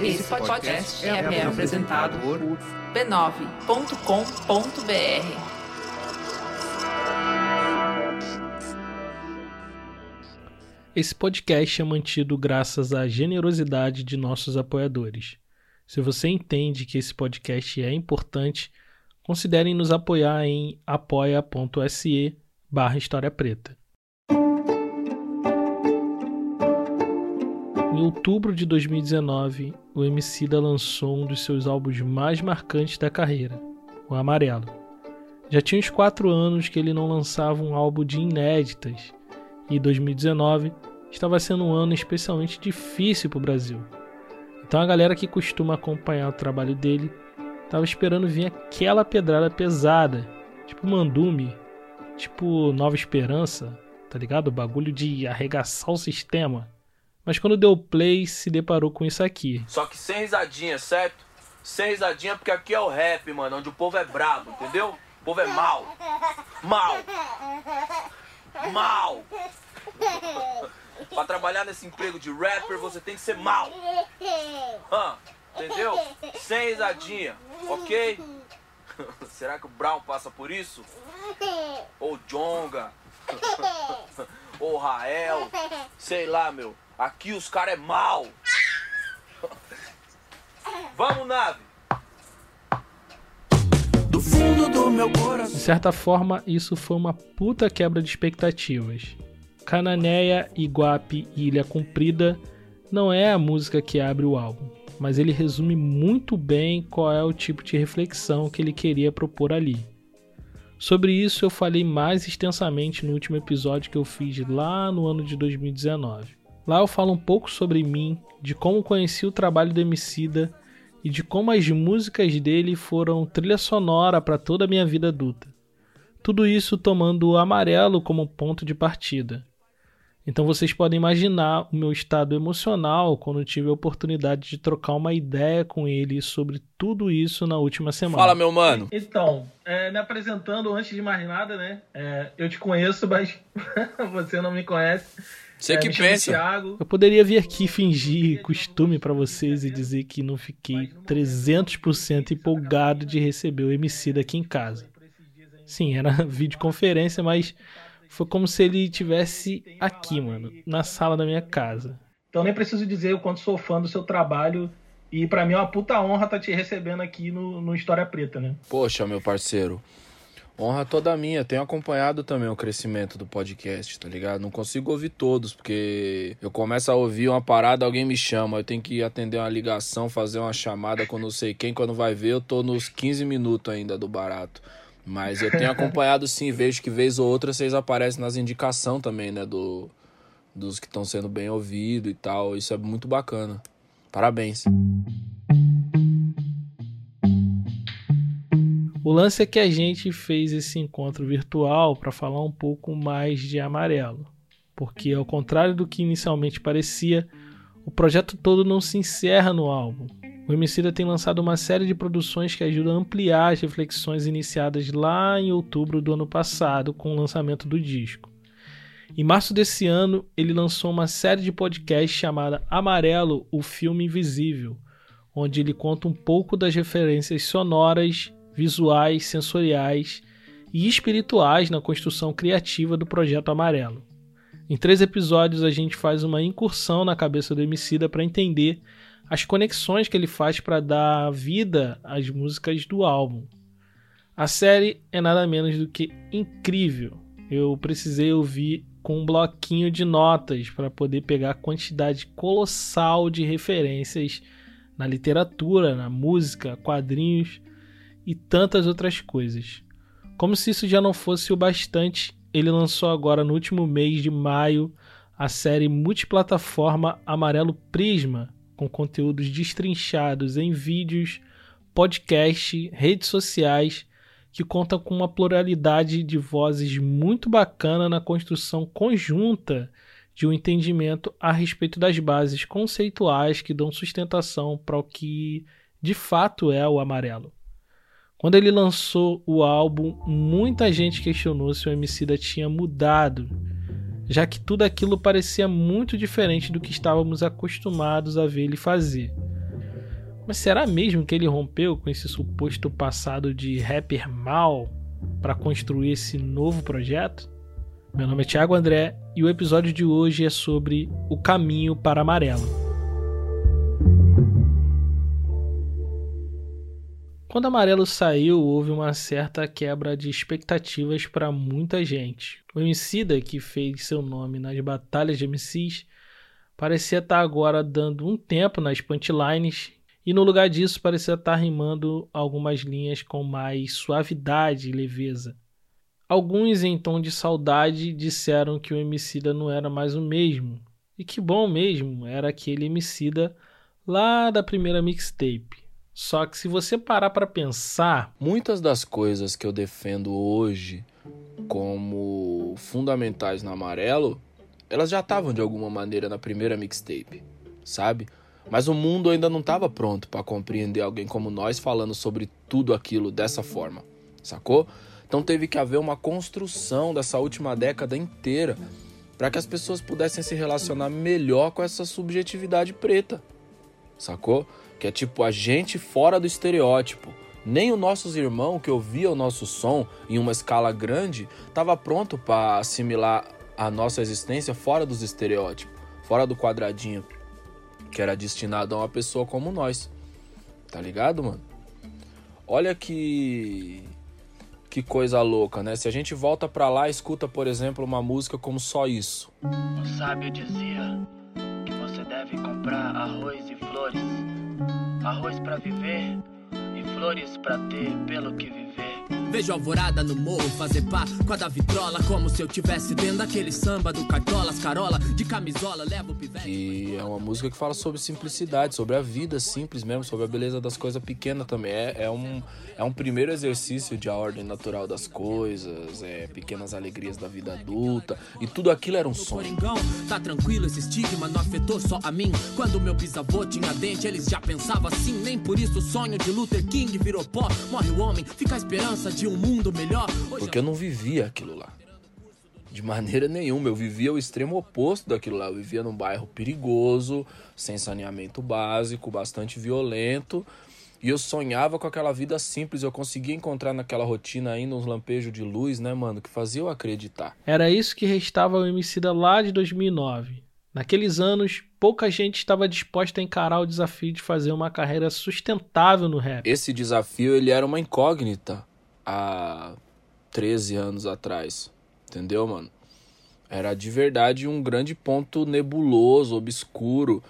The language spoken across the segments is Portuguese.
Esse podcast é, é apresentado por b9.com.br. Esse podcast é mantido graças à generosidade de nossos apoiadores. Se você entende que esse podcast é importante, considerem nos apoiar em apoia.se barra História Preta. Em outubro de 2019, o Emicida lançou um dos seus álbuns mais marcantes da carreira, o Amarelo. Já tinha uns quatro anos que ele não lançava um álbum de inéditas, e 2019 estava sendo um ano especialmente difícil para o Brasil. Então a galera que costuma acompanhar o trabalho dele estava esperando vir aquela pedrada pesada, tipo Mandume, tipo Nova Esperança, tá ligado? O bagulho de arregaçar o sistema. Mas quando deu play, se deparou com isso aqui. Só que sem risadinha, certo? Sem risadinha, porque aqui é o rap, mano, onde o povo é brabo, entendeu? O povo é mal. Mal. Mal. pra trabalhar nesse emprego de rapper, você tem que ser mal. Hã? Entendeu? Sem risadinha, ok? Será que o Brown passa por isso? Ou Jonga? Ou Rael? Sei lá, meu. Aqui os caras é mal. Vamos, nave. Do fundo do meu coração. De certa forma, isso foi uma puta quebra de expectativas. Cananéia, Iguape e Ilha Comprida não é a música que abre o álbum, mas ele resume muito bem qual é o tipo de reflexão que ele queria propor ali. Sobre isso eu falei mais extensamente no último episódio que eu fiz lá no ano de 2019. Lá eu falo um pouco sobre mim, de como conheci o trabalho do Emicida e de como as músicas dele foram trilha sonora para toda a minha vida adulta. Tudo isso tomando o amarelo como ponto de partida. Então vocês podem imaginar o meu estado emocional quando tive a oportunidade de trocar uma ideia com ele sobre tudo isso na última semana. Fala, meu mano. Então, é, me apresentando antes de mais nada, né? É, eu te conheço, mas você não me conhece. Você é, que pensa. Eu poderia vir aqui fingir costume para vocês e dizer que não fiquei 300% empolgado de receber o MC daqui em casa. Sim, era videoconferência, mas foi como se ele tivesse aqui, mano, na sala da minha casa. Então nem preciso dizer o quanto sou fã do seu trabalho e para mim é uma puta honra estar tá te recebendo aqui no, no História Preta, né? Poxa, meu parceiro. Honra toda minha. Tenho acompanhado também o crescimento do podcast, tá ligado? Não consigo ouvir todos, porque eu começo a ouvir uma parada, alguém me chama. Eu tenho que atender uma ligação, fazer uma chamada com não sei quem. Quando vai ver, eu tô nos 15 minutos ainda do barato. Mas eu tenho acompanhado sim, vejo que vez ou outra vocês aparecem nas indicações também, né? Do, dos que estão sendo bem ouvidos e tal. Isso é muito bacana. Parabéns. O lance é que a gente fez esse encontro virtual para falar um pouco mais de Amarelo, porque ao contrário do que inicialmente parecia, o projeto todo não se encerra no álbum. O Emicida tem lançado uma série de produções que ajudam a ampliar as reflexões iniciadas lá em outubro do ano passado com o lançamento do disco. Em março desse ano, ele lançou uma série de podcasts chamada Amarelo, o Filme Invisível, onde ele conta um pouco das referências sonoras visuais, sensoriais e espirituais na construção criativa do projeto Amarelo. Em três episódios a gente faz uma incursão na cabeça do Emicida para entender as conexões que ele faz para dar vida às músicas do álbum. A série é nada menos do que incrível. Eu precisei ouvir com um bloquinho de notas para poder pegar a quantidade colossal de referências na literatura, na música, quadrinhos e tantas outras coisas. Como se isso já não fosse o bastante, ele lançou agora no último mês de maio a série multiplataforma Amarelo Prisma, com conteúdos destrinchados em vídeos, podcast, redes sociais, que conta com uma pluralidade de vozes muito bacana na construção conjunta de um entendimento a respeito das bases conceituais que dão sustentação para o que de fato é o amarelo. Quando ele lançou o álbum, muita gente questionou se o Emicida tinha mudado. já que tudo aquilo parecia muito diferente do que estávamos acostumados a ver ele fazer. Mas será mesmo que ele rompeu com esse suposto passado de rapper mal para construir esse novo projeto? Meu nome é Thiago André e o episódio de hoje é sobre o caminho para amarelo. Quando Amarelo saiu, houve uma certa quebra de expectativas para muita gente. O Emicida, que fez seu nome nas batalhas de MCs, parecia estar tá agora dando um tempo nas punchlines e no lugar disso parecia estar tá rimando algumas linhas com mais suavidade e leveza. Alguns em tom de saudade disseram que o Emicida não era mais o mesmo. E que bom mesmo era aquele Emicida lá da primeira mixtape. Só que se você parar para pensar, muitas das coisas que eu defendo hoje como fundamentais no amarelo, elas já estavam de alguma maneira na primeira mixtape, sabe? Mas o mundo ainda não estava pronto para compreender alguém como nós falando sobre tudo aquilo dessa forma, sacou? Então teve que haver uma construção dessa última década inteira para que as pessoas pudessem se relacionar melhor com essa subjetividade preta, sacou? Que é tipo a gente fora do estereótipo. Nem os nossos irmãos que ouviam o nosso som em uma escala grande estava pronto para assimilar a nossa existência fora dos estereótipos, fora do quadradinho que era destinado a uma pessoa como nós. Tá ligado, mano? Olha que que coisa louca, né? Se a gente volta para lá escuta, por exemplo, uma música como Só Isso. O sábio dizia que você deve comprar arroz e flores Arroz para viver e flores para ter pelo que viver. Vejo alvorada no morro fazer pá com a da vitrola Como se eu tivesse dentro daquele samba do cartolas Carola, de camisola, levo o pivete Que é uma música que fala sobre simplicidade, sobre a vida simples mesmo Sobre a beleza das coisas pequenas também. É, é, um, é um primeiro exercício de a ordem natural das coisas é, Pequenas alegrias da vida adulta. E tudo aquilo era um sonho. Tá tranquilo, esse estigma não afetou só a mim. Quando meu bisavô tinha dente, eles já pensavam assim Nem por isso o sonho de Luther King virou pó. Morre o homem, fica a esperança de um mundo melhor. Porque eu não vivia aquilo lá. De maneira nenhuma. Eu vivia o extremo oposto daquilo lá. Eu vivia num bairro perigoso, sem saneamento básico, bastante violento. E eu sonhava com aquela vida simples. Eu conseguia encontrar naquela rotina ainda uns lampejos de luz, né, mano? Que fazia eu acreditar. Era isso que restava ao Emicida lá de 2009. Naqueles anos, pouca gente estava disposta a encarar o desafio de fazer uma carreira sustentável no rap. Esse desafio ele era uma incógnita há 13 anos atrás. Entendeu, mano? Era de verdade um grande ponto nebuloso, obscuro.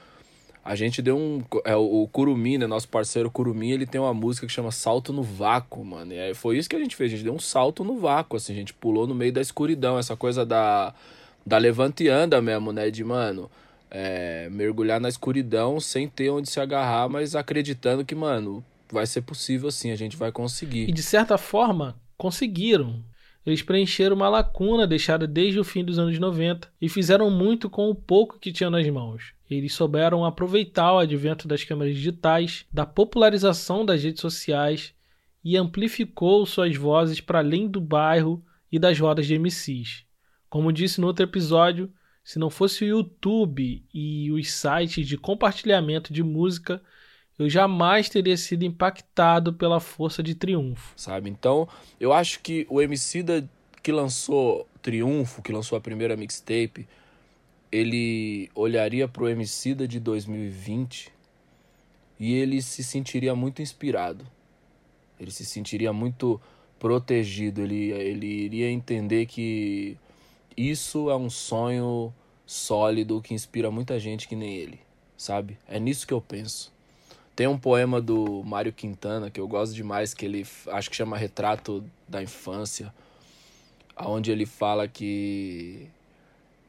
A gente deu um. É, o Curumi, né? Nosso parceiro Curumi, ele tem uma música que chama Salto no Vácuo, mano. E foi isso que a gente fez. A gente deu um salto no vácuo, assim. A gente pulou no meio da escuridão. Essa coisa da. Da levante e anda mesmo, né? De, mano. É, mergulhar na escuridão sem ter onde se agarrar, mas acreditando que, mano, vai ser possível sim, a gente vai conseguir. E de certa forma, conseguiram. Eles preencheram uma lacuna deixada desde o fim dos anos 90 e fizeram muito com o pouco que tinham nas mãos. Eles souberam aproveitar o advento das câmeras digitais, da popularização das redes sociais e amplificou suas vozes para além do bairro e das rodas de MCs. Como disse no outro episódio, se não fosse o YouTube e os sites de compartilhamento de música, eu jamais teria sido impactado pela força de Triunfo. Sabe? Então, eu acho que o Emicida que lançou Triunfo, que lançou a primeira mixtape, ele olharia pro Emicida de 2020 e ele se sentiria muito inspirado. Ele se sentiria muito protegido, ele, ele iria entender que isso é um sonho sólido que inspira muita gente que nem ele, sabe? É nisso que eu penso. Tem um poema do Mário Quintana que eu gosto demais, que ele acho que chama Retrato da Infância, onde ele fala que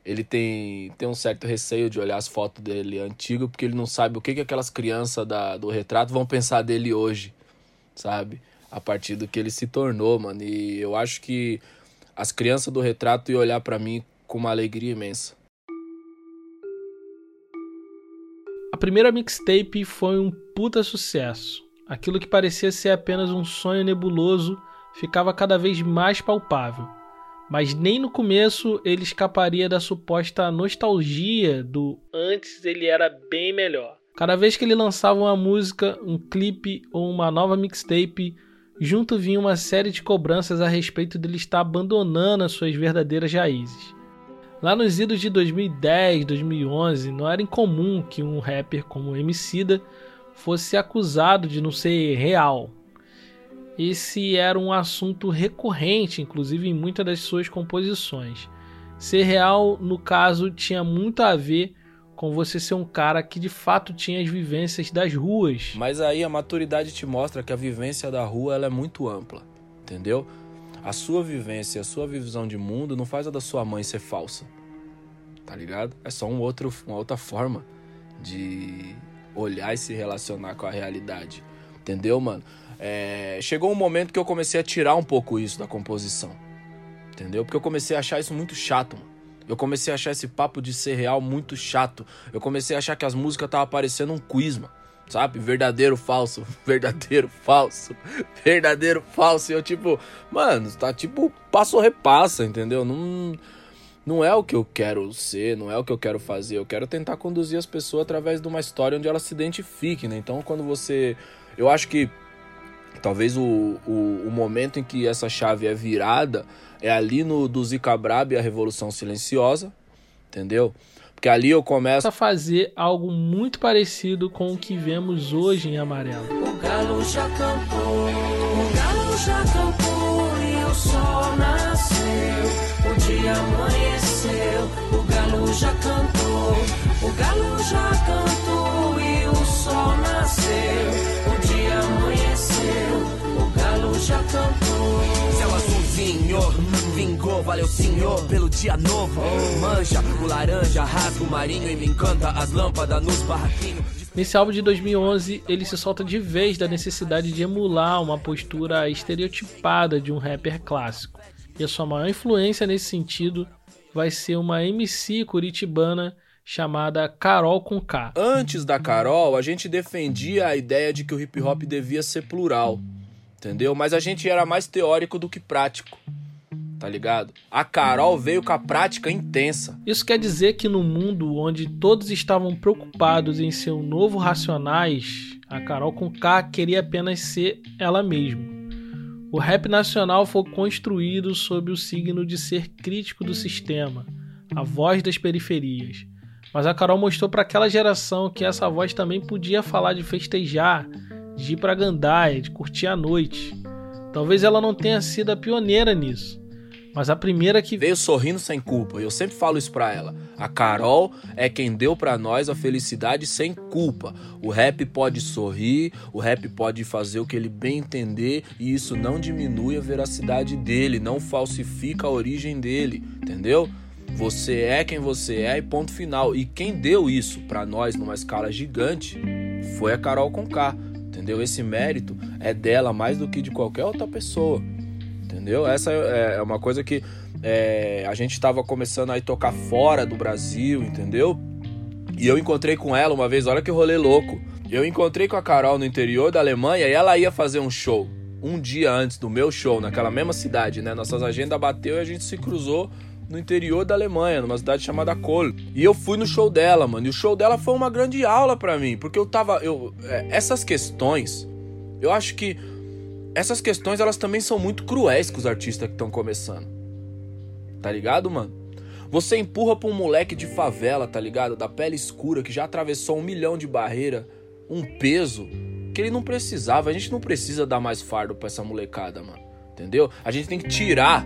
ele tem, tem um certo receio de olhar as fotos dele antigo, porque ele não sabe o que, que aquelas crianças da, do retrato vão pensar dele hoje, sabe? A partir do que ele se tornou, mano. E eu acho que as crianças do retrato iam olhar para mim com uma alegria imensa. A primeira mixtape foi um puta sucesso. Aquilo que parecia ser apenas um sonho nebuloso ficava cada vez mais palpável. Mas nem no começo ele escaparia da suposta nostalgia do antes ele era bem melhor. Cada vez que ele lançava uma música, um clipe ou uma nova mixtape, junto vinha uma série de cobranças a respeito dele estar abandonando as suas verdadeiras raízes. Lá nos idos de 2010, 2011, não era incomum que um rapper como Emicida fosse acusado de não ser real, esse era um assunto recorrente, inclusive em muitas das suas composições. Ser real, no caso, tinha muito a ver com você ser um cara que de fato tinha as vivências das ruas. Mas aí a maturidade te mostra que a vivência da rua ela é muito ampla, entendeu? A sua vivência, a sua visão de mundo não faz a da sua mãe ser falsa. Tá ligado? É só um outro, uma outra forma de olhar e se relacionar com a realidade. Entendeu, mano? É, chegou um momento que eu comecei a tirar um pouco isso da composição. Entendeu? Porque eu comecei a achar isso muito chato, mano. Eu comecei a achar esse papo de ser real muito chato. Eu comecei a achar que as músicas estavam parecendo um quiz, mano. Sabe? Verdadeiro, falso, verdadeiro, falso, verdadeiro, falso. E eu, tipo, mano, tá tipo passo repassa, entendeu? Não, não é o que eu quero ser, não é o que eu quero fazer. Eu quero tentar conduzir as pessoas através de uma história onde elas se identifiquem, né? Então, quando você. Eu acho que Talvez o, o, o, momento em que essa chave é virada é ali no do Zika Brab e a Revolução Silenciosa, entendeu? Porque ali eu começo a fazer algo muito parecido com o que vemos hoje em Amarelo. O galo já cantou, o galo já cantou e o sol nasceu, o dia amanheceu, o galo já cantou, o galo já cantou e o sol nasceu, o dia amanheceu, o galo já cantou. Céu azulzinho, valeu senhor pelo dia novo. Manja, o laranja, rasga o marinho e me encanta as lâmpadas nos barraquinhos. Nesse álbum de 2011, ele se solta de vez da necessidade de emular uma postura estereotipada de um rapper clássico. E a sua maior influência nesse sentido vai ser uma MC curitibana chamada Carol com K. Antes da Carol, a gente defendia a ideia de que o hip hop devia ser plural, entendeu? Mas a gente era mais teórico do que prático. Tá ligado? A Carol veio com a prática intensa. Isso quer dizer que no mundo onde todos estavam preocupados em ser um novo Racionais, a Carol com K queria apenas ser ela mesma. O rap nacional foi construído sob o signo de ser crítico do sistema, a voz das periferias. Mas a Carol mostrou para aquela geração que essa voz também podia falar de festejar, de ir para gandaia, de curtir a noite. Talvez ela não tenha sido a pioneira nisso, mas a primeira que veio sorrindo sem culpa. Eu sempre falo isso pra ela. A Carol é quem deu para nós a felicidade sem culpa. O rap pode sorrir, o rap pode fazer o que ele bem entender e isso não diminui a veracidade dele, não falsifica a origem dele, entendeu? Você é quem você é e ponto final. E quem deu isso para nós numa escala gigante foi a Carol Conká, entendeu? Esse mérito é dela mais do que de qualquer outra pessoa, entendeu? Essa é, é uma coisa que é, a gente estava começando a tocar fora do Brasil, entendeu? E eu encontrei com ela uma vez, olha que rolê louco. Eu encontrei com a Carol no interior da Alemanha e ela ia fazer um show. Um dia antes do meu show, naquela mesma cidade, né? Nossas agendas bateu e a gente se cruzou no interior da Alemanha, numa cidade chamada Kohl. E eu fui no show dela, mano. E o show dela foi uma grande aula para mim, porque eu tava. Eu, é, essas questões, eu acho que essas questões elas também são muito cruéis com os artistas que estão começando. Tá ligado, mano? Você empurra pra um moleque de favela, tá ligado? Da pele escura, que já atravessou um milhão de barreira, um peso que ele não precisava. A gente não precisa dar mais fardo pra essa molecada, mano. Entendeu? A gente tem que tirar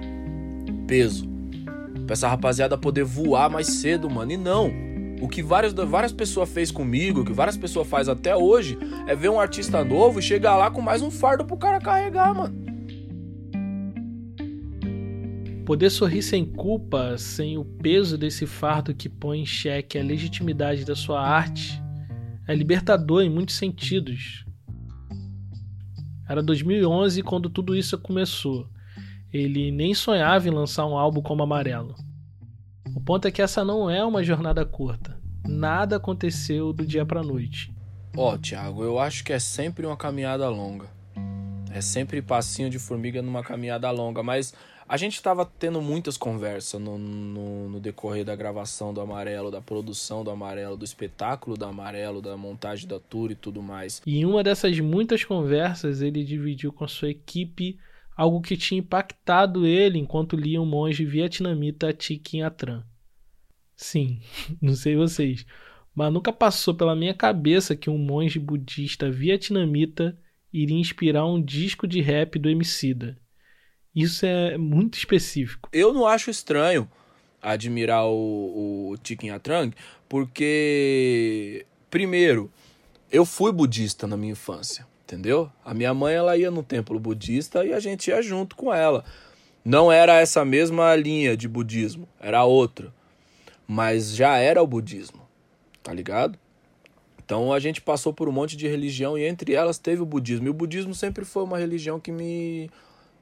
peso Pra essa rapaziada poder voar mais cedo, mano. E não. O que várias, várias pessoas fez comigo, o que várias pessoas faz até hoje, é ver um artista novo e chegar lá com mais um fardo pro cara carregar, mano. Poder sorrir sem culpa, sem o peso desse fardo que põe em xeque a legitimidade da sua arte, é libertador em muitos sentidos. Era 2011 quando tudo isso começou. Ele nem sonhava em lançar um álbum como Amarelo. O ponto é que essa não é uma jornada curta. Nada aconteceu do dia para noite. Ó, oh, Thiago, eu acho que é sempre uma caminhada longa. É sempre passinho de formiga numa caminhada longa, mas A gente estava tendo muitas conversas no, no, no, decorrer da gravação do Amarelo, da produção do Amarelo, do espetáculo do Amarelo, da montagem da tour e tudo mais. E em uma dessas muitas conversas, ele dividiu com a sua equipe algo que tinha impactado ele enquanto lia o monge vietnamita Thich Atran. Sim, não sei vocês, mas nunca passou pela minha cabeça que um monge budista vietnamita iria inspirar um disco de rap do Emicida. Isso é muito específico. Eu não acho estranho admirar o, o Atrang, porque, primeiro, eu fui budista na minha infância, entendeu? A minha mãe ela ia no templo budista e a gente ia junto com ela. Não era essa mesma linha de budismo, era outra. Mas já era o budismo, tá ligado? Então a gente passou por um monte de religião e entre elas teve o budismo. E o budismo sempre foi uma religião que me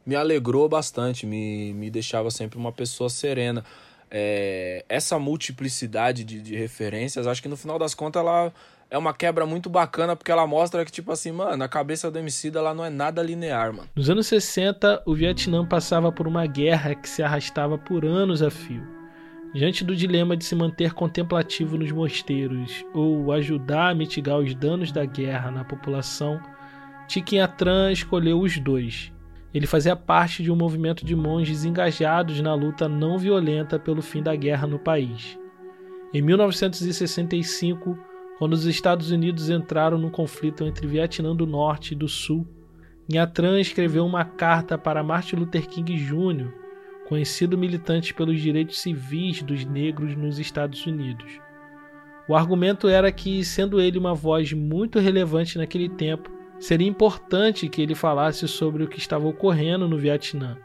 me alegrou bastante, me, me deixava sempre uma pessoa serena. É, essa multiplicidade de, de referências, acho que no final das contas ela é uma quebra muito bacana, porque ela mostra que, tipo assim, mano, a cabeça do MC ela não é nada linear, mano. Nos anos 60, o Vietnã passava por uma guerra que se arrastava por anos a fio. Diante do dilema de se manter contemplativo nos mosteiros ou ajudar a mitigar os danos da guerra na população, Tiquinhatran escolheu os dois ele fazia parte de um movimento de monges engajados na luta não violenta pelo fim da guerra no país. Em 1965, quando os Estados Unidos entraram no conflito entre Vietnã do Norte e do Sul, Nha Tran escreveu uma carta para Martin Luther King Jr., conhecido militante pelos direitos civis dos negros nos Estados Unidos. O argumento era que, sendo ele uma voz muito relevante naquele tempo, seria importante que ele falasse sobre o que estava ocorrendo no Vietnã.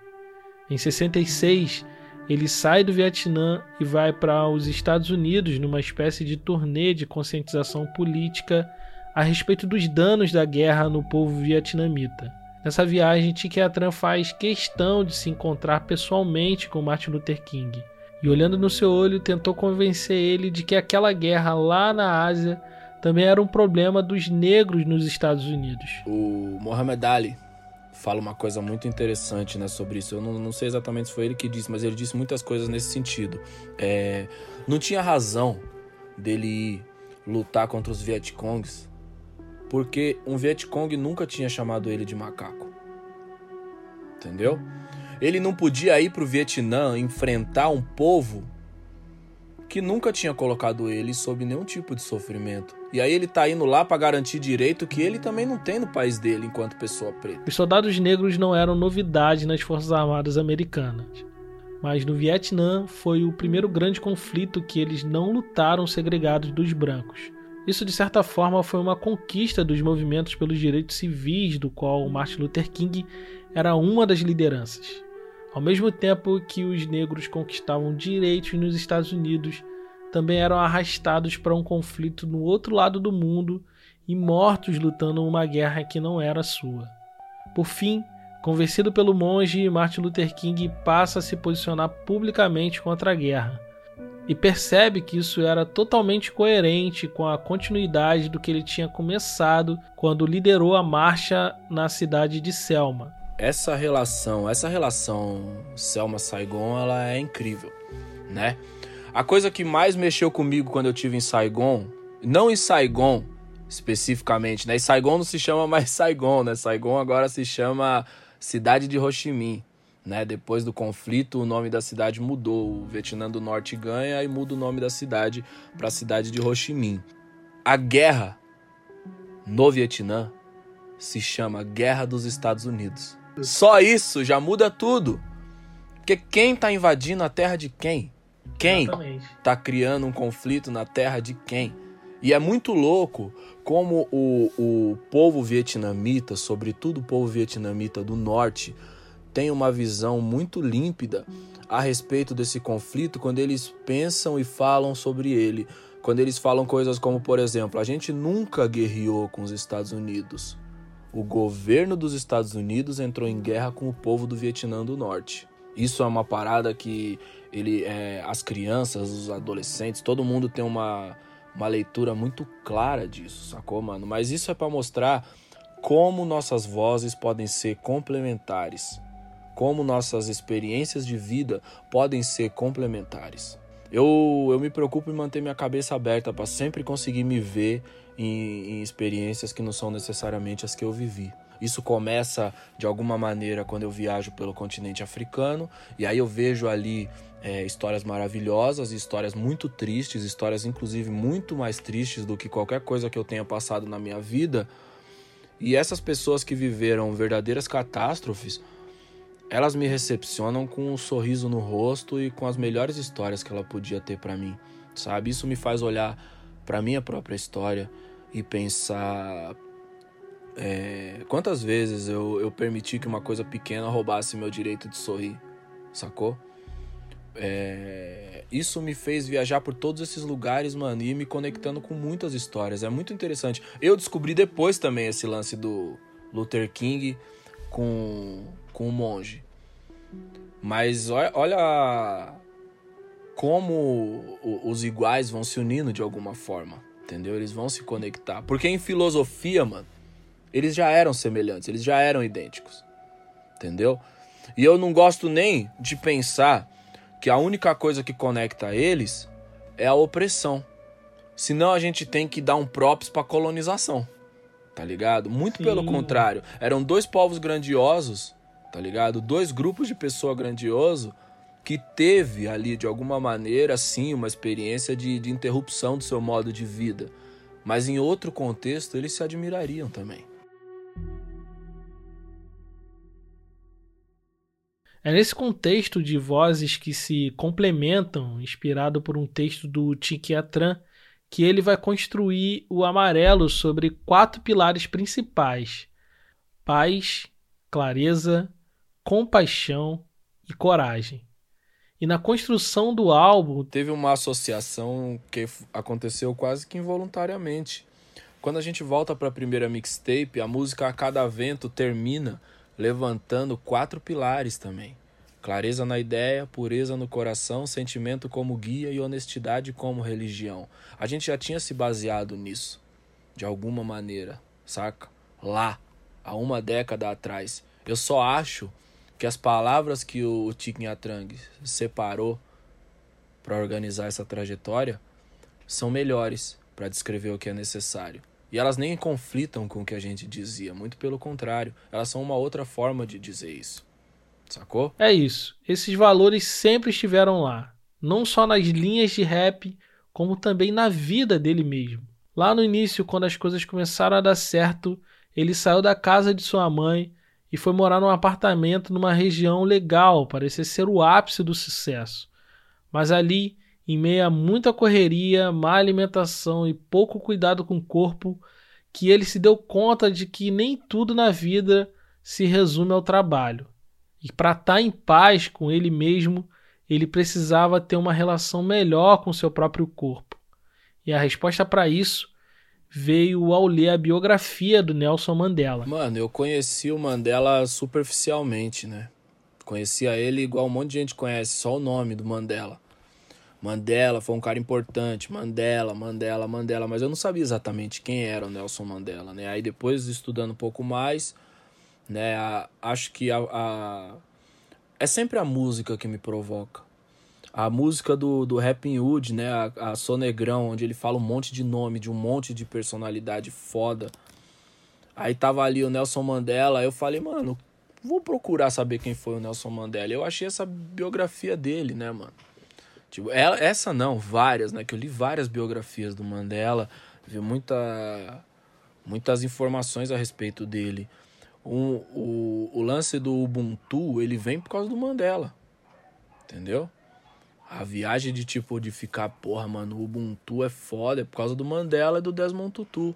Em 66, ele sai do Vietnã e vai para os Estados Unidos numa espécie de turnê de conscientização política a respeito dos danos da guerra no povo vietnamita. Nessa viagem, Tran faz questão de se encontrar pessoalmente com Martin Luther King e, olhando no seu olho, tentou convencer ele de que aquela guerra lá na Ásia também era um problema dos negros nos Estados Unidos. O Muhammad Ali fala uma coisa muito interessante né, sobre isso. Eu não, não sei exatamente se foi ele que disse, mas ele disse muitas coisas nesse sentido. É, não tinha razão dele ir lutar contra os Vietcongs, porque um Vietcong nunca tinha chamado ele de macaco. Entendeu? Ele não podia ir para o Vietnã enfrentar um povo que nunca tinha colocado ele sob nenhum tipo de sofrimento. E aí ele tá indo lá para garantir direito que ele também não tem no país dele enquanto pessoa preta. Os soldados negros não eram novidade nas Forças Armadas americanas. Mas no Vietnã foi o primeiro grande conflito que eles não lutaram segregados dos brancos. Isso, de certa forma, foi uma conquista dos movimentos pelos direitos civis, do qual Martin Luther King era uma das lideranças. Ao mesmo tempo que os negros conquistavam direitos nos Estados Unidos, também eram arrastados para um conflito no outro lado do mundo e mortos lutando uma guerra que não era sua. Por fim, convencido pelo monge, Martin Luther King passa a se posicionar publicamente contra a guerra e percebe que isso era totalmente coerente com a continuidade do que ele tinha começado quando liderou a marcha na cidade de Selma essa relação, essa relação Selma Saigon, ela é incrível, né? A coisa que mais mexeu comigo quando eu tive em Saigon, não em Saigon especificamente, né? E Saigon não se chama mais Saigon, né? Saigon agora se chama cidade de Ho Chi Minh, né? Depois do conflito, o nome da cidade mudou. O Vietnã do Norte ganha e muda o nome da cidade para a cidade de Ho Chi Minh. A guerra no Vietnã se chama Guerra dos Estados Unidos. Só isso já muda tudo. Porque quem tá invadindo a terra de quem? Quem Exatamente. tá criando um conflito na terra de quem? E é muito louco como o, o povo vietnamita, sobretudo o povo vietnamita do norte, tem uma visão muito límpida a respeito desse conflito quando eles pensam e falam sobre ele. Quando eles falam coisas como, por exemplo, a gente nunca guerreou com os Estados Unidos o governo dos Estados Unidos entrou em guerra com o povo do Vietnã do Norte. Isso é uma parada que ele, é, as crianças, os adolescentes, todo mundo tem uma, uma leitura muito clara disso, sacou, mano? Mas isso é para mostrar como nossas vozes podem ser complementares. Como nossas experiências de vida podem ser complementares. Eu, eu me preocupo em manter minha cabeça aberta para sempre conseguir me ver em, em experiências que não são necessariamente as que eu vivi. Isso começa de alguma maneira quando eu viajo pelo continente africano e aí eu vejo ali é, histórias maravilhosas, histórias muito tristes, histórias inclusive muito mais tristes do que qualquer coisa que eu tenha passado na minha vida. E essas pessoas que viveram verdadeiras catástrofes, elas me recepcionam com um sorriso no rosto e com as melhores histórias que ela podia ter para mim, sabe? Isso me faz olhar para minha própria história e pensar é, quantas vezes eu, eu permiti que uma coisa pequena roubasse meu direito de sorrir, sacou? É, isso me fez viajar por todos esses lugares, mano, e me conectando com muitas histórias. É muito interessante. Eu descobri depois também esse lance do Luther King com, com o monge. Mas olha, como os iguais vão se unindo de alguma forma, entendeu? Eles vão se conectar. Porque em filosofia, mano, eles já eram semelhantes, eles já eram idênticos, entendeu? E eu não gosto nem de pensar que a única coisa que conecta eles é a opressão. Senão a gente tem que dar um props para colonização. Tá ligado? Muito Sim. pelo contrário, eram dois povos grandiosos, tá ligado? Dois grupos de pessoa grandioso que teve ali de alguma maneira sim uma experiência de, de interrupção do seu modo de vida. Mas em outro contexto eles se admirariam também. É nesse contexto de vozes que se complementam, inspirado por um texto do Atran, que ele vai construir o amarelo sobre quatro pilares principais: paz, clareza, compaixão e coragem. E na construção do álbum. Teve uma associação que aconteceu quase que involuntariamente. Quando a gente volta para a primeira mixtape, a música A Cada Vento termina levantando quatro pilares também: clareza na ideia, pureza no coração, sentimento como guia e honestidade como religião. A gente já tinha se baseado nisso, de alguma maneira, saca? Lá, há uma década atrás. Eu só acho que as palavras que o Tikin Atrang separou para organizar essa trajetória são melhores para descrever o que é necessário. E elas nem conflitam com o que a gente dizia, muito pelo contrário, elas são uma outra forma de dizer isso. Sacou? É isso. Esses valores sempre estiveram lá, não só nas linhas de rap, como também na vida dele mesmo. Lá no início, quando as coisas começaram a dar certo, ele saiu da casa de sua mãe e foi morar num apartamento numa região legal, parecia ser o ápice do sucesso. Mas ali em meio a muita correria, má alimentação e pouco cuidado com o corpo, que ele se deu conta de que nem tudo na vida se resume ao trabalho. E para estar tá em paz com ele mesmo, ele precisava ter uma relação melhor com seu próprio corpo. E a resposta para isso veio ao ler a biografia do Nelson Mandela. Mano, eu conheci o Mandela superficialmente, né? Conhecia ele igual um monte de gente conhece, só o nome do Mandela. Mandela foi um cara importante, Mandela, Mandela, Mandela, mas eu não sabia exatamente quem era o Nelson Mandela, né? Aí depois estudando um pouco mais, né, a, acho que a, a, é sempre a música que me provoca. A música do, do Rapping Hood, né, a, a Sonegrão, onde ele fala um monte de nome, de um monte de personalidade foda. Aí tava ali o Nelson Mandela, eu falei, mano, vou procurar saber quem foi o Nelson Mandela. Eu achei essa biografia dele, né, mano? Tipo, ela, essa não, várias, né? Que eu li várias biografias do Mandela, vi muita, muitas informações a respeito dele. Um, o, o lance do Ubuntu, ele vem por causa do Mandela. Entendeu? A viagem de tipo de ficar, porra, mano, o Ubuntu é foda, é por causa do Mandela e do Desmond Tutu.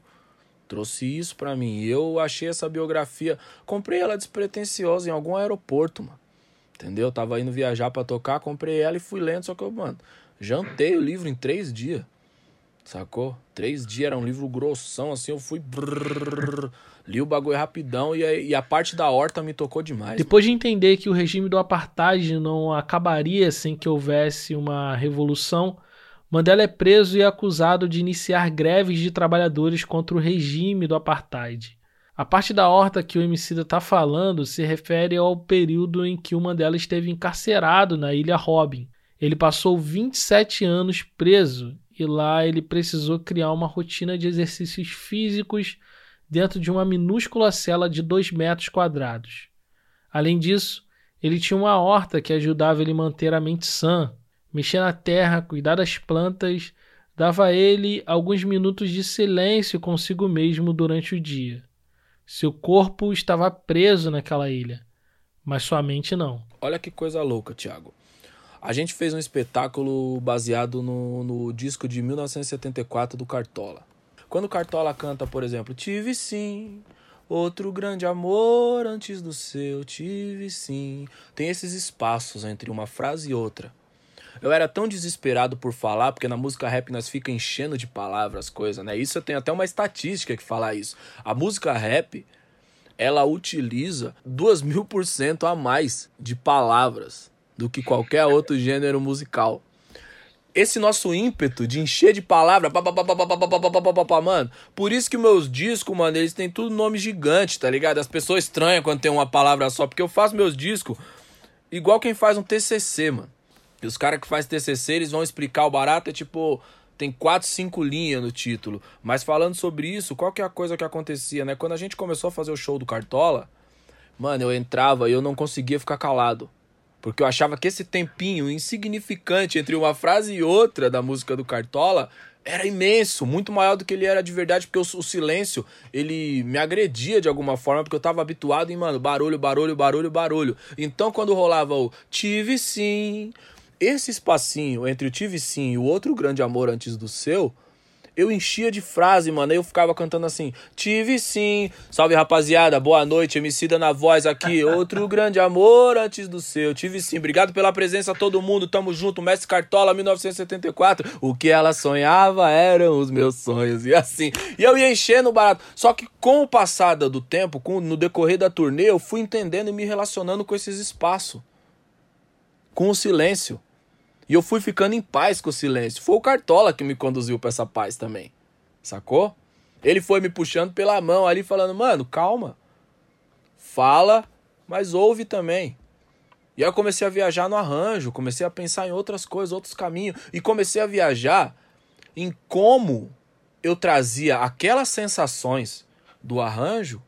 Trouxe isso pra mim. Eu achei essa biografia, comprei ela despretensiosa em algum aeroporto, mano. Entendeu? tava indo viajar para tocar, comprei ela e fui lendo, só que eu, mano, jantei o livro em três dias. Sacou? Três dias, era um livro grossão, assim, eu fui. Brrr, li o bagulho rapidão e a, e a parte da horta me tocou demais. Depois mano. de entender que o regime do apartheid não acabaria sem que houvesse uma revolução, Mandela é preso e acusado de iniciar greves de trabalhadores contra o regime do apartheid. A parte da horta que o Emicida está falando se refere ao período em que o Mandela esteve encarcerado na Ilha Robin. Ele passou 27 anos preso e lá ele precisou criar uma rotina de exercícios físicos dentro de uma minúscula cela de 2 metros quadrados. Além disso, ele tinha uma horta que ajudava ele a manter a mente sã, mexer na terra, cuidar das plantas, dava a ele alguns minutos de silêncio consigo mesmo durante o dia. Seu corpo estava preso naquela ilha, mas sua mente não. Olha que coisa louca, Thiago. A gente fez um espetáculo baseado no, no disco de 1974 do Cartola. Quando Cartola canta, por exemplo, Tive sim, outro grande amor antes do seu, tive sim. Tem esses espaços entre uma frase e outra. Eu era tão desesperado por falar, porque na música rap nós fica enchendo de palavras coisas, né? Isso eu tenho até uma estatística que fala isso. A música rap, ela utiliza duas mil por cento a mais de palavras do que qualquer outro gênero musical. Esse nosso ímpeto de encher de palavra, mano, por isso que meus discos, mano, eles têm tudo nome gigante, tá ligado? As pessoas estranham quando tem uma palavra só, porque eu faço meus discos igual quem faz um TCC, mano. E os caras que fazem TCC, eles vão explicar o barato, é tipo, tem quatro, cinco linhas no título. Mas falando sobre isso, qual que é a coisa que acontecia, né? Quando a gente começou a fazer o show do Cartola, mano, eu entrava e eu não conseguia ficar calado. Porque eu achava que esse tempinho insignificante entre uma frase e outra da música do Cartola era imenso, muito maior do que ele era de verdade, porque o, o, silêncio, ele me agredia de alguma forma, porque eu tava habituado em, mano, barulho, barulho, barulho, barulho. Então, quando rolava o tive sim, esse espacinho entre o Tive Sim e o outro grande amor antes do seu, eu enchia de frase, mano. Aí eu ficava cantando assim: Tive sim, salve rapaziada, boa noite, Emicida na voz aqui. Outro grande amor antes do seu. Tive sim, obrigado pela presença, todo mundo. Tamo junto, Mestre Cartola, 1974. O que ela sonhava eram os meus sonhos. E assim, e eu ia enchendo o barato. Só que com o passar do tempo, com, no decorrer da turnê, eu fui entendendo e me relacionando com esses espaços. Com o silêncio. E eu fui ficando em paz com o silêncio. Foi o Cartola que me conduziu para essa paz também. Sacou? Ele foi me puxando pela mão ali, falando: mano, calma. Fala, mas ouve também. E aí eu comecei a viajar no arranjo, comecei a pensar em outras coisas, outros caminhos. E comecei a viajar em como eu trazia aquelas sensações do arranjo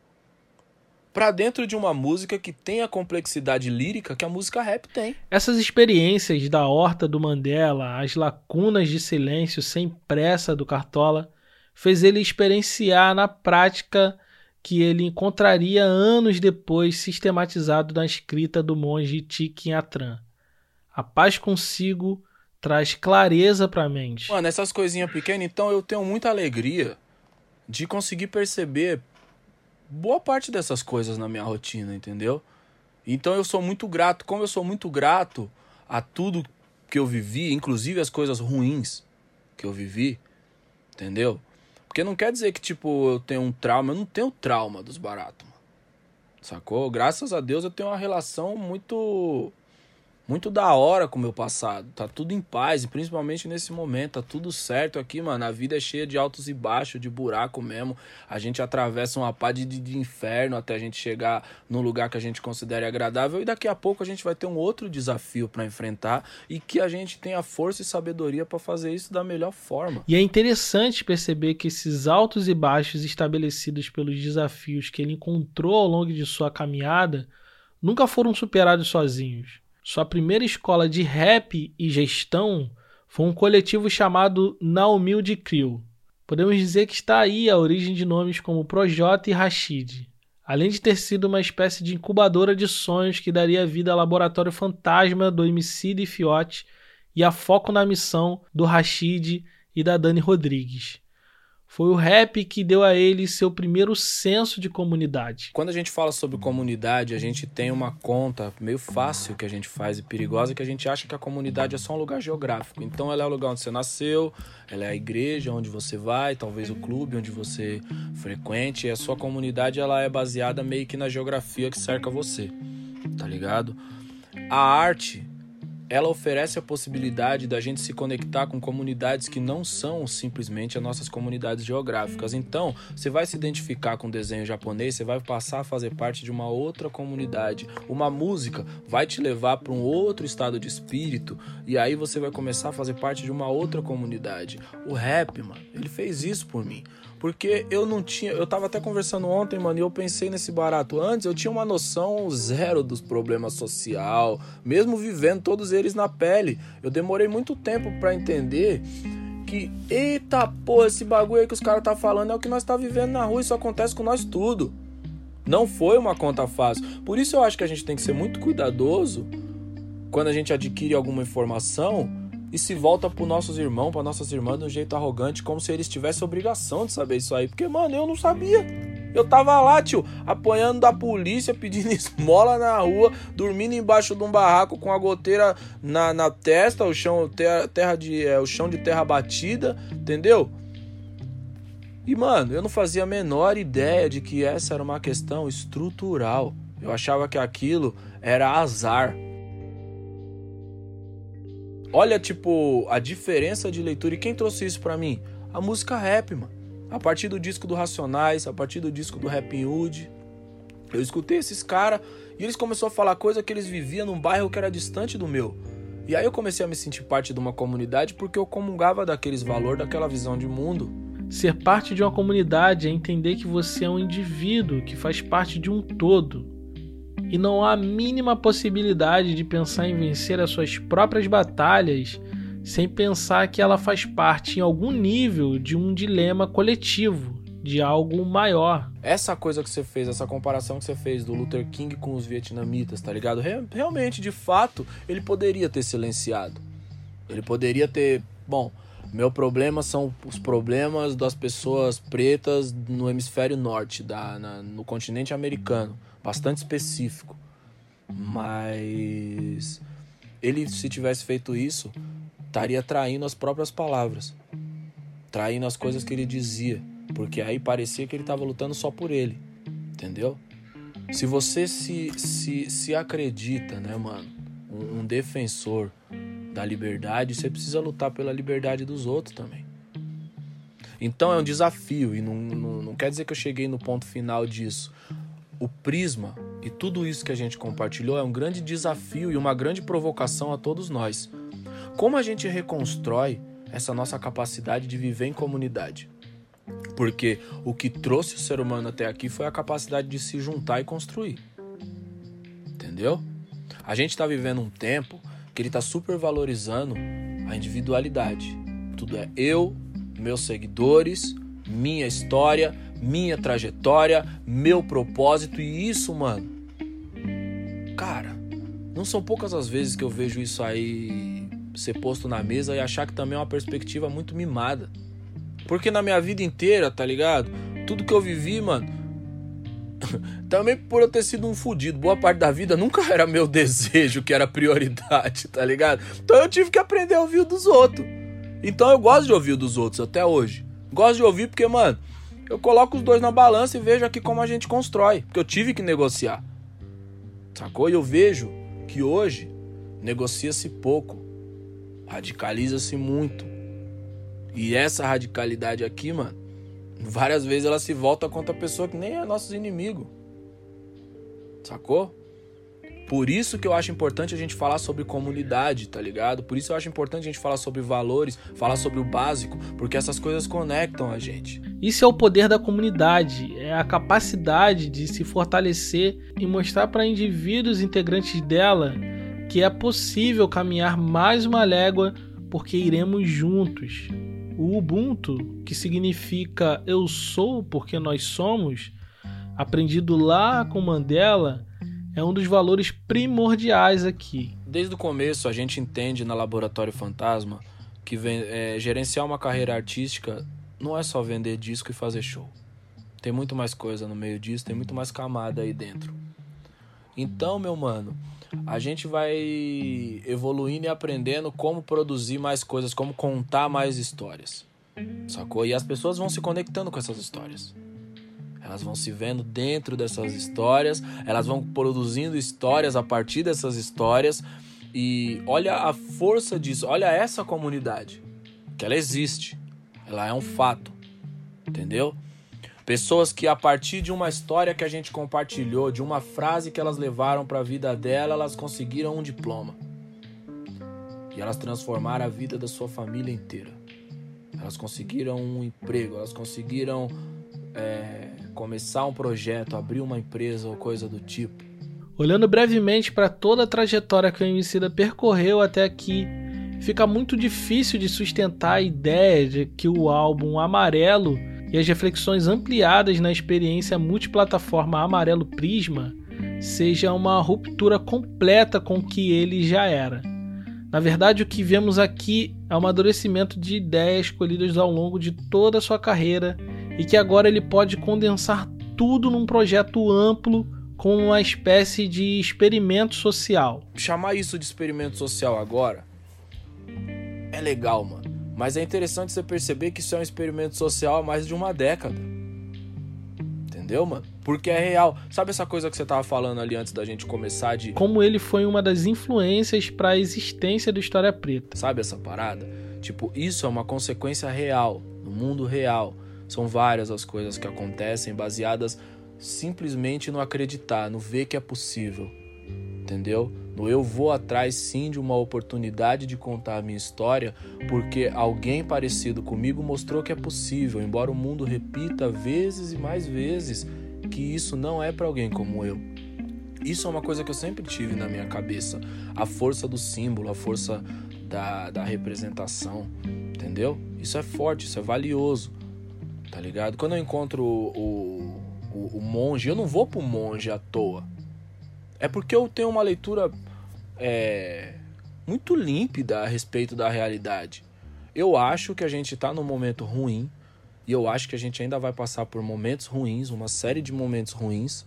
para dentro de uma música que tem a complexidade lírica que a música rap tem. Essas experiências da horta do Mandela, as lacunas de silêncio sem pressa do Cartola, fez ele experienciar na prática que ele encontraria anos depois sistematizado na escrita do monge Thich Atran. A paz consigo traz clareza para a mente. Mano, essas coisinhas pequenas, então eu tenho muita alegria de conseguir perceber boa parte dessas coisas na minha rotina, entendeu? Então eu sou muito grato, como eu sou muito grato a tudo que eu vivi, inclusive as coisas ruins que eu vivi, entendeu? Porque não quer dizer que, tipo, eu tenho um trauma, eu não tenho trauma dos baratos, sacou? Graças a Deus eu tenho uma relação muito muito da hora com o meu passado. Tá tudo em paz, e principalmente nesse momento, tá tudo certo aqui, mano. A vida é cheia de altos e baixos, de buraco mesmo. A gente atravessa uma pá de, de inferno até a gente chegar num lugar que a gente considere agradável. E daqui a pouco a gente vai ter um outro desafio para enfrentar e que a gente tenha força e sabedoria para fazer isso da melhor forma. E é interessante perceber que esses altos e baixos estabelecidos pelos desafios que ele encontrou ao longo de sua caminhada nunca foram superados sozinhos. Sua primeira escola de rap e gestão foi um coletivo chamado Na Humilde Crew. Podemos dizer que está aí a origem de nomes como Projota e Rashid, além de ter sido uma espécie de incubadora de sonhos que daria vida ao laboratório fantasma do Emicida e Fiote e a foco na missão do Rashid e da Dani Rodrigues. Foi o rap que deu a ele seu primeiro senso de comunidade. Quando a gente fala sobre comunidade, a gente tem uma conta meio fácil que a gente faz e perigosa que a gente acha que a comunidade é só um lugar geográfico. Então ela é o lugar onde você nasceu, ela é a igreja onde você vai, talvez o clube onde você frequente. E a sua comunidade ela é baseada meio que na geografia que cerca você, tá ligado? A arte ela oferece a possibilidade da gente se conectar com comunidades que não são simplesmente as nossas comunidades geográficas. Então, você vai se identificar com desenho japonês, você vai passar a fazer parte de uma outra comunidade. Uma música vai te levar para um outro estado de espírito e aí você vai começar a fazer parte de uma outra comunidade. O rap, mano, ele fez isso por mim. Porque eu não tinha. Eu tava até conversando ontem, mano, e eu pensei nesse barato. Antes eu tinha uma noção zero dos problemas social, mesmo vivendo todos eles na pele. Eu demorei muito tempo para entender que, eita porra, esse bagulho aí que os caras tá falando é o que nós tá vivendo na rua, isso acontece com nós tudo. Não foi uma conta fácil. Por isso eu acho que a gente tem que ser muito cuidadoso quando a gente adquire alguma informação e se volta para nossos irmãos, para nossas irmãs de um jeito arrogante, como se eles tivessem obrigação de saber isso aí. Porque, mano, eu não sabia. Eu tava lá, tio, apanhando da polícia, pedindo esmola na rua, dormindo embaixo de um barraco com a goteira na, na testa, o chão, terra de, é, o chão de terra batida, entendeu? E, mano, eu não fazia a menor ideia de que essa era uma questão estrutural. Eu achava que aquilo era azar. Olha, tipo, a diferença de leitura. E quem trouxe isso para mim? A música rap, mano. A partir do disco do Racionais, a partir do disco do Rap Hood. Eu escutei esses caras e eles começaram a falar coisa que eles viviam num bairro que era distante do meu. E aí eu comecei a me sentir parte de uma comunidade porque eu comungava daqueles valores, daquela visão de mundo. Ser parte de uma comunidade é entender que você é um indivíduo que faz parte de um todo e não há a mínima possibilidade de pensar em vencer as suas próprias batalhas sem pensar que ela faz parte em algum nível de um dilema coletivo, de algo maior. Essa coisa que você fez, essa comparação que você fez do Luther King com os vietnamitas, tá ligado? Realmente, de fato, ele poderia ter silenciado. Ele poderia ter, bom, meu problema são os problemas das pessoas pretas no hemisfério norte, da, na, no continente americano bastante específico. Mas ele, se tivesse feito isso, estaria traindo as próprias palavras, traindo as coisas que ele dizia, porque aí parecia que ele estava lutando só por ele, entendeu? Se você se, se, se acredita, né, mano, um, um defensor da liberdade, você precisa lutar pela liberdade dos outros também. Então é um desafio e não, não, não quer dizer que eu cheguei no ponto final disso o prisma e tudo isso que a gente compartilhou é um grande desafio e uma grande provocação a todos nós. Como a gente reconstrói essa nossa capacidade de viver em comunidade? Porque o que trouxe o ser humano até aqui foi a capacidade de se juntar e construir. Entendeu? A gente está vivendo um tempo que ele está super valorizando a individualidade. Tudo é eu, meus seguidores, minha história, minha trajetória, meu propósito e isso, mano. Cara, não são poucas as vezes que eu vejo isso aí ser posto na mesa e achar que também é uma perspectiva muito mimada. Porque na minha vida inteira, tá ligado? Tudo que eu vivi, mano, também por eu ter sido um fudido, boa parte da vida nunca era meu desejo que era prioridade, tá ligado? Então eu tive que aprender a ouvir o dos outros. Então eu gosto de ouvir o dos outros até hoje. Gosto de ouvir porque, mano, eu coloco os dois na balança e vejo aqui como a gente constrói. Porque eu tive que negociar. Sacou? E eu vejo que hoje negocia-se pouco, radicaliza-se muito. E essa radicalidade aqui, mano, várias vezes ela se volta contra a pessoa que nem é nossos inimigos. Sacou? Por isso que eu acho importante a gente falar sobre comunidade, tá ligado? Por isso eu acho importante a gente falar sobre valores, falar sobre o básico, porque essas coisas conectam a gente. Isso é o poder da comunidade, é a capacidade de se fortalecer e mostrar para indivíduos integrantes dela que é possível caminhar mais uma légua porque iremos juntos. O Ubuntu, que significa eu sou porque nós somos, aprendido lá com Mandela, é um dos valores primordiais aqui. Desde o começo, a gente entende na Laboratório Fantasma que vem, é, gerenciar uma carreira artística não é só vender disco e fazer show. Tem muito mais coisa no meio disso, tem muito mais camada aí dentro. Então, meu mano, a gente vai evoluindo e aprendendo como produzir mais coisas, como contar mais histórias. Sacou? E as pessoas vão se conectando com essas histórias. Elas vão se vendo dentro dessas histórias, elas vão produzindo histórias a partir dessas histórias E olha a força disso, olha essa comunidade. Que ela existe. Ela é um fato. Entendeu? Pessoas que a partir de uma história que a gente compartilhou, de uma frase que elas levaram para a vida dela, elas conseguiram um diploma. E elas transformaram a vida da sua família inteira. Elas conseguiram um emprego, elas conseguiram é, começar um projeto, abrir uma empresa ou coisa do tipo. Olhando brevemente para toda a trajetória que o Emicida percorreu até aqui, fica muito difícil de sustentar a ideia de que o álbum Amarelo e as reflexões ampliadas na experiência multiplataforma Amarelo Prisma seja uma ruptura completa com o que ele já era. Na verdade, o que vemos aqui é um amadurecimento de ideias escolhidas ao longo de toda a sua carreira e que agora ele pode condensar tudo num projeto amplo com uma espécie de experimento social. Chamar isso de experimento social agora é legal, mano. Mas é interessante você perceber que isso é um experimento social há mais de uma década. Entendeu, mano? Porque é real. Sabe essa coisa que você tava falando ali antes da gente começar de. Como ele foi uma das influências para a existência do História Preta. Sabe essa parada? Tipo, isso é uma consequência real, no mundo real. São várias as coisas que acontecem baseadas simplesmente no acreditar, no ver que é possível. Entendeu? No eu vou atrás sim de uma oportunidade de contar a minha história, porque alguém parecido comigo mostrou que é possível, embora o mundo repita vezes e mais vezes que isso não é para alguém como eu. Isso é uma coisa que eu sempre tive na minha cabeça. A força do símbolo, a força da, da representação. Entendeu? Isso é forte, isso é valioso. Tá ligado? Quando eu encontro o, o, o monge, eu não vou pro monge à toa. É porque eu tenho uma leitura é, muito límpida a respeito da realidade. Eu acho que a gente está num momento ruim e eu acho que a gente ainda vai passar por momentos ruins, uma série de momentos ruins,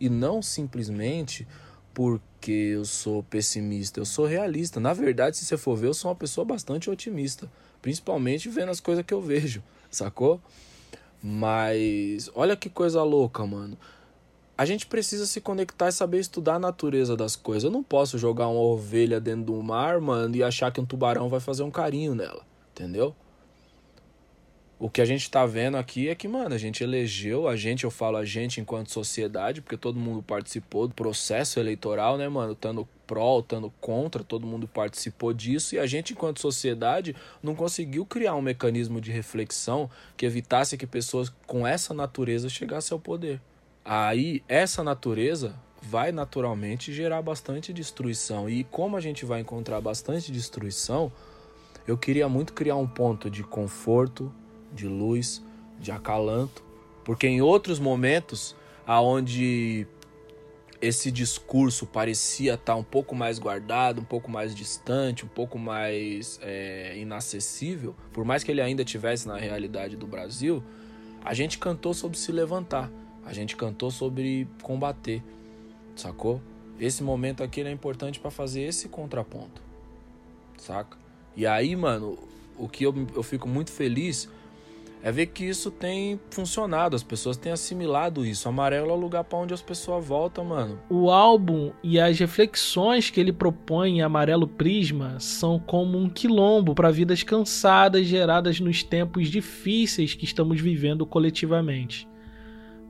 e não simplesmente porque eu sou pessimista, eu sou realista. Na verdade, se você for ver, eu sou uma pessoa bastante otimista, principalmente vendo as coisas que eu vejo, sacou? Mas olha que coisa louca, mano. A gente precisa se conectar e saber estudar a natureza das coisas. Eu não posso jogar uma ovelha dentro do mar, mano, e achar que um tubarão vai fazer um carinho nela, entendeu? O que a gente tá vendo aqui é que, mano, a gente elegeu, a gente, eu falo a gente enquanto sociedade, porque todo mundo participou do processo eleitoral, né, mano? Tanto pró, tanto contra, todo mundo participou disso e a gente, enquanto sociedade, não conseguiu criar um mecanismo de reflexão que evitasse que pessoas com essa natureza chegassem ao poder. Aí, essa natureza vai naturalmente gerar bastante destruição. E como a gente vai encontrar bastante destruição, eu queria muito criar um ponto de conforto, de luz, de acalanto, porque em outros momentos aonde esse discurso parecia estar um pouco mais guardado, um pouco mais distante, um pouco mais é, inacessível, por mais que ele ainda tivesse na realidade do Brasil, a gente cantou sobre se levantar, a gente cantou sobre combater, sacou? Esse momento aqui é importante para fazer esse contraponto, saca? E aí, mano, o que eu, eu fico muito feliz é ver que isso tem funcionado, as pessoas têm assimilado isso. Amarelo é o lugar para onde as pessoas voltam, mano. O álbum e as reflexões que ele propõe em Amarelo Prisma são como um quilombo para vidas cansadas geradas nos tempos difíceis que estamos vivendo coletivamente.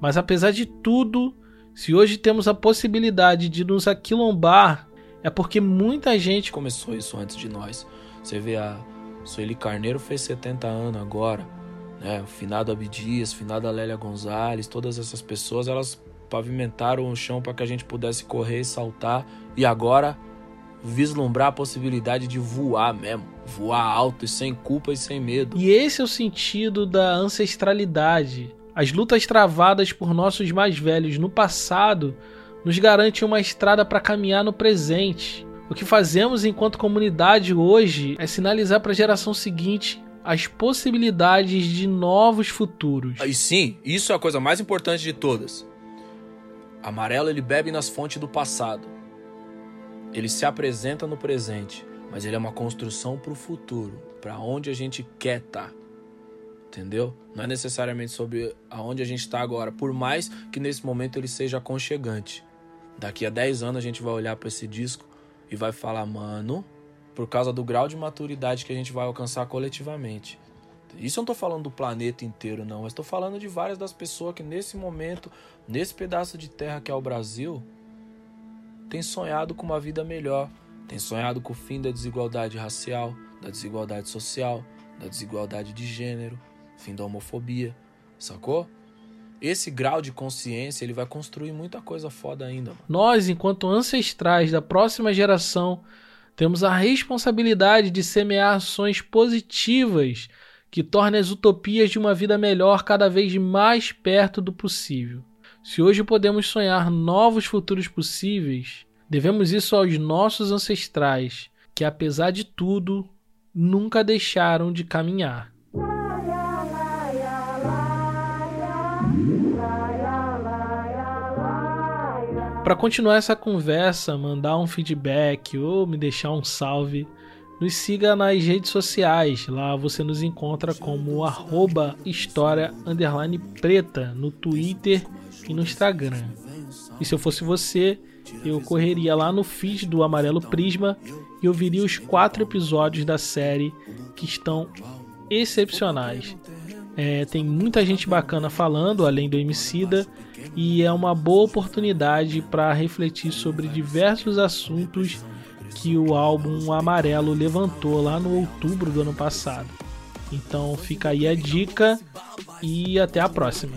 Mas apesar de tudo, se hoje temos a possibilidade de nos aquilombar, é porque muita gente começou isso antes de nós. Você vê a Sueli Carneiro fez 70 anos agora né? O finado Abdias, finada Lélia Gonzalez, todas essas pessoas, elas pavimentaram o chão para que a gente pudesse correr e saltar e agora vislumbrar a possibilidade de voar mesmo, voar alto e sem culpa e sem medo. E esse é o sentido da ancestralidade. As lutas travadas por nossos mais velhos no passado nos garantem uma estrada para caminhar no presente. O que fazemos enquanto comunidade hoje é sinalizar para a geração seguinte as possibilidades de novos futuros. E sim, isso é a coisa mais importante de todas. Amarelo ele bebe nas fontes do passado. Ele se apresenta no presente, mas ele é uma construção para o futuro, para onde a gente quer estar. Tá. Entendeu? Não é necessariamente sobre aonde a gente está agora, por mais que nesse momento ele seja aconchegante. Daqui a 10 anos a gente vai olhar para esse disco e vai falar, mano, por causa do grau de maturidade que a gente vai alcançar coletivamente. Isso eu não tô falando do planeta inteiro, não. Mas tô falando de várias das pessoas que nesse momento, nesse pedaço de terra que é o Brasil, tem sonhado com uma vida melhor. Tem sonhado com o fim da desigualdade racial, da desigualdade social, da desigualdade de gênero, fim da homofobia, sacou? Esse grau de consciência ele vai construir muita coisa foda ainda. Mano. Nós, enquanto ancestrais da próxima geração, temos a responsabilidade de semear ações positivas que tornem as utopias de uma vida melhor cada vez mais perto do possível. Se hoje podemos sonhar novos futuros possíveis, devemos isso aos nossos ancestrais, que apesar de tudo, nunca deixaram de caminhar. Para continuar essa conversa, mandar um feedback ou me deixar um salve, nos siga nas redes sociais. Lá você nos encontra como arroba história preta no Twitter e no Instagram. E se eu fosse você, eu correria lá no feed do Amarelo Prisma e ouviria os quatro episódios da série que estão excepcionais. É, tem muita gente bacana falando, além do Emicida, e é uma boa oportunidade para refletir sobre diversos assuntos que o álbum Amarelo levantou lá no outubro do ano passado. Então fica aí a dica e até a próxima.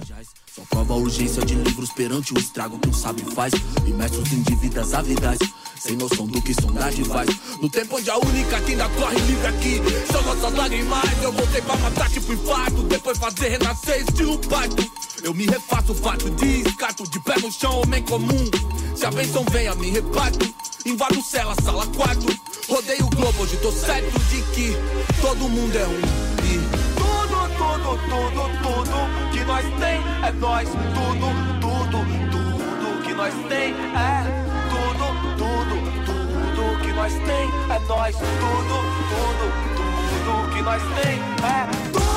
Só prova a urgência de livros perante o estrago que faz. Em dívidas avidas, sem noção do que sondagem faz. No tempo onde a única que ainda corre livre aqui são nossas lágrimas. Eu voltei pra matar tipo infarto, depois fazer renascer estilo parto. Eu me refaço, fato de escato, de pé no chão, homem comum. Se a benção vem, a me reparto. Invado cela, sala, quarto. Rodeio o globo, hoje tô certo de que todo mundo é um. E tudo, tudo, tudo, tudo que nós tem é nós. Tudo, tudo, tudo que nós tem é tudo, tudo, tudo que nós tem é nós. Tudo, tudo, tudo que nós tem é tudo,